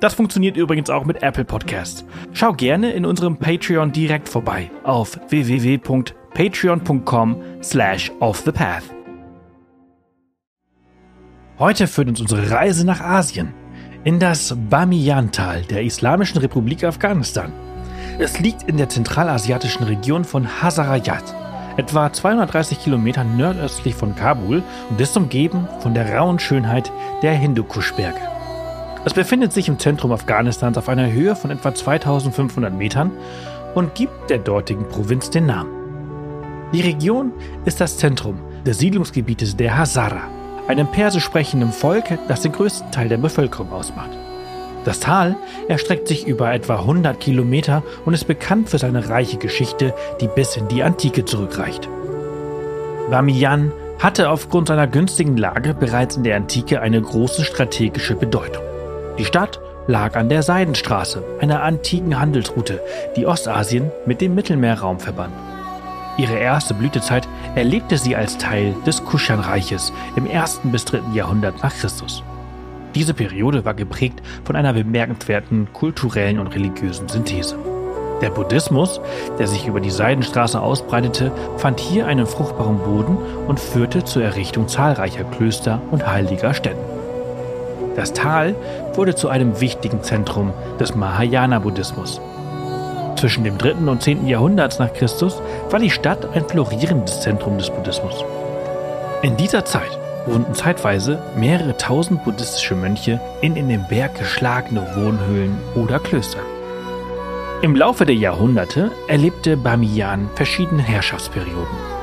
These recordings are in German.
Das funktioniert übrigens auch mit Apple Podcasts. Schau gerne in unserem Patreon direkt vorbei auf www.patreon.com slash offthepath. Heute führt uns unsere Reise nach Asien, in das Bamiyan-Tal der Islamischen Republik Afghanistan. Es liegt in der zentralasiatischen Region von Hazarajat, etwa 230 Kilometer nordöstlich von Kabul und ist umgeben von der rauen Schönheit der Hindukusch-Berge. Es befindet sich im Zentrum Afghanistans auf einer Höhe von etwa 2500 Metern und gibt der dortigen Provinz den Namen. Die Region ist das Zentrum des Siedlungsgebietes der Hazara, einem persisch sprechenden Volk, das den größten Teil der Bevölkerung ausmacht. Das Tal erstreckt sich über etwa 100 Kilometer und ist bekannt für seine reiche Geschichte, die bis in die Antike zurückreicht. Bamiyan hatte aufgrund seiner günstigen Lage bereits in der Antike eine große strategische Bedeutung. Die Stadt lag an der Seidenstraße, einer antiken Handelsroute, die Ostasien mit dem Mittelmeerraum verband. Ihre erste Blütezeit erlebte sie als Teil des Kuschanreiches im ersten bis dritten Jahrhundert nach Christus. Diese Periode war geprägt von einer bemerkenswerten kulturellen und religiösen Synthese. Der Buddhismus, der sich über die Seidenstraße ausbreitete, fand hier einen fruchtbaren Boden und führte zur Errichtung zahlreicher Klöster und heiliger Stätten. Das Tal wurde zu einem wichtigen Zentrum des Mahayana-Buddhismus. Zwischen dem 3. und 10. Jahrhundert nach Christus war die Stadt ein florierendes Zentrum des Buddhismus. In dieser Zeit wohnten zeitweise mehrere tausend buddhistische Mönche in in den Berg geschlagene Wohnhöhlen oder Klöster. Im Laufe der Jahrhunderte erlebte Bamiyan verschiedene Herrschaftsperioden.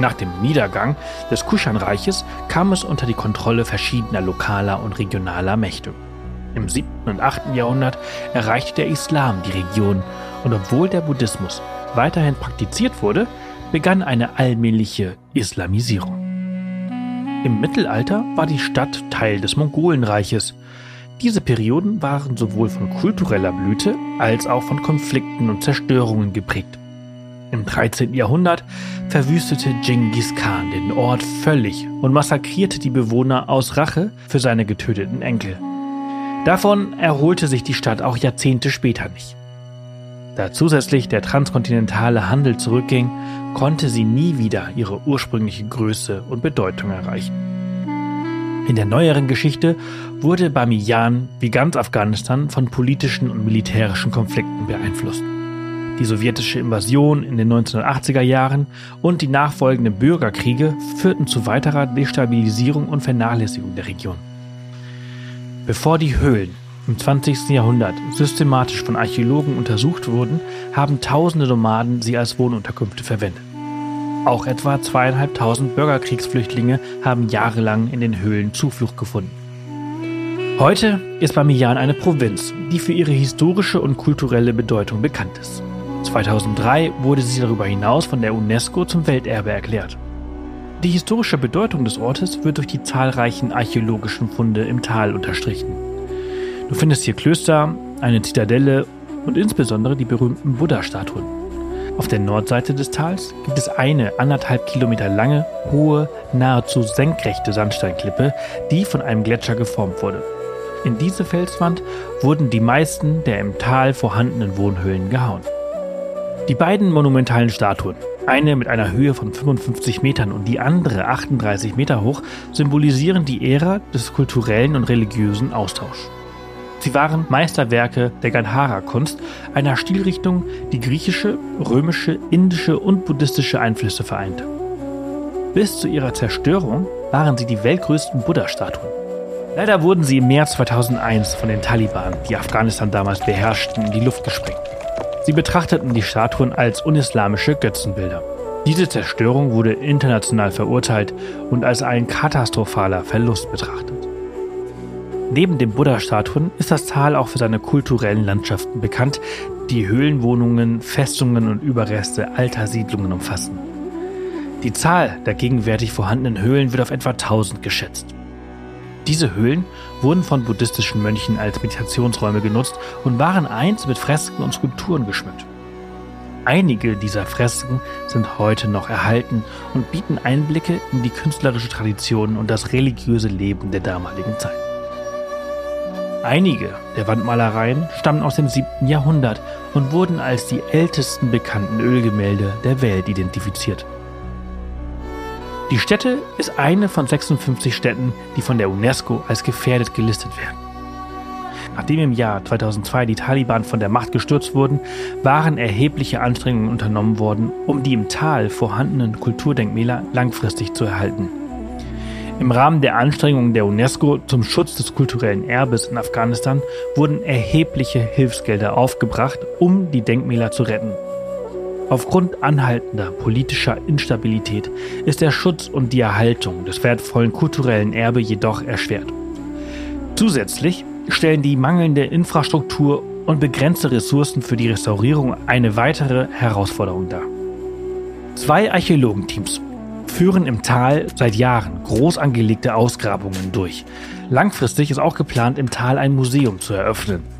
Nach dem Niedergang des Kuschanreiches kam es unter die Kontrolle verschiedener lokaler und regionaler Mächte. Im 7. und 8. Jahrhundert erreichte der Islam die Region und obwohl der Buddhismus weiterhin praktiziert wurde, begann eine allmähliche Islamisierung. Im Mittelalter war die Stadt Teil des Mongolenreiches. Diese Perioden waren sowohl von kultureller Blüte als auch von Konflikten und Zerstörungen geprägt. Im 13. Jahrhundert verwüstete Genghis Khan den Ort völlig und massakrierte die Bewohner aus Rache für seine getöteten Enkel. Davon erholte sich die Stadt auch Jahrzehnte später nicht. Da zusätzlich der transkontinentale Handel zurückging, konnte sie nie wieder ihre ursprüngliche Größe und Bedeutung erreichen. In der neueren Geschichte wurde Bamiyan wie ganz Afghanistan von politischen und militärischen Konflikten beeinflusst. Die sowjetische Invasion in den 1980er Jahren und die nachfolgenden Bürgerkriege führten zu weiterer Destabilisierung und Vernachlässigung der Region. Bevor die Höhlen im 20. Jahrhundert systematisch von Archäologen untersucht wurden, haben tausende Nomaden sie als Wohnunterkünfte verwendet. Auch etwa zweieinhalbtausend Bürgerkriegsflüchtlinge haben jahrelang in den Höhlen Zuflucht gefunden. Heute ist Bamiyan eine Provinz, die für ihre historische und kulturelle Bedeutung bekannt ist. 2003 wurde sie darüber hinaus von der UNESCO zum Welterbe erklärt. Die historische Bedeutung des Ortes wird durch die zahlreichen archäologischen Funde im Tal unterstrichen. Du findest hier Klöster, eine Zitadelle und insbesondere die berühmten Buddha-Statuen. Auf der Nordseite des Tals gibt es eine anderthalb Kilometer lange, hohe, nahezu senkrechte Sandsteinklippe, die von einem Gletscher geformt wurde. In diese Felswand wurden die meisten der im Tal vorhandenen Wohnhöhlen gehauen. Die beiden monumentalen Statuen, eine mit einer Höhe von 55 Metern und die andere 38 Meter hoch, symbolisieren die Ära des kulturellen und religiösen Austauschs. Sie waren Meisterwerke der Gandhara-Kunst, einer Stilrichtung, die griechische, römische, indische und buddhistische Einflüsse vereinte. Bis zu ihrer Zerstörung waren sie die weltgrößten Buddha-Statuen. Leider wurden sie im März 2001 von den Taliban, die Afghanistan damals beherrschten, in die Luft gesprengt. Sie betrachteten die Statuen als unislamische Götzenbilder. Diese Zerstörung wurde international verurteilt und als ein katastrophaler Verlust betrachtet. Neben den Buddha-Statuen ist das Tal auch für seine kulturellen Landschaften bekannt, die Höhlenwohnungen, Festungen und Überreste alter Siedlungen umfassen. Die Zahl der gegenwärtig vorhandenen Höhlen wird auf etwa 1000 geschätzt. Diese Höhlen wurden von buddhistischen Mönchen als Meditationsräume genutzt und waren einst mit Fresken und Skulpturen geschmückt. Einige dieser Fresken sind heute noch erhalten und bieten Einblicke in die künstlerische Tradition und das religiöse Leben der damaligen Zeit. Einige der Wandmalereien stammen aus dem 7. Jahrhundert und wurden als die ältesten bekannten Ölgemälde der Welt identifiziert. Die Stätte ist eine von 56 Städten, die von der UNESCO als gefährdet gelistet werden. Nachdem im Jahr 2002 die Taliban von der Macht gestürzt wurden, waren erhebliche Anstrengungen unternommen worden, um die im Tal vorhandenen Kulturdenkmäler langfristig zu erhalten. Im Rahmen der Anstrengungen der UNESCO zum Schutz des kulturellen Erbes in Afghanistan wurden erhebliche Hilfsgelder aufgebracht, um die Denkmäler zu retten. Aufgrund anhaltender politischer Instabilität ist der Schutz und die Erhaltung des wertvollen kulturellen Erbe jedoch erschwert. Zusätzlich stellen die mangelnde Infrastruktur und begrenzte Ressourcen für die Restaurierung eine weitere Herausforderung dar. Zwei Archäologenteams führen im Tal seit Jahren groß angelegte Ausgrabungen durch. Langfristig ist auch geplant, im Tal ein Museum zu eröffnen.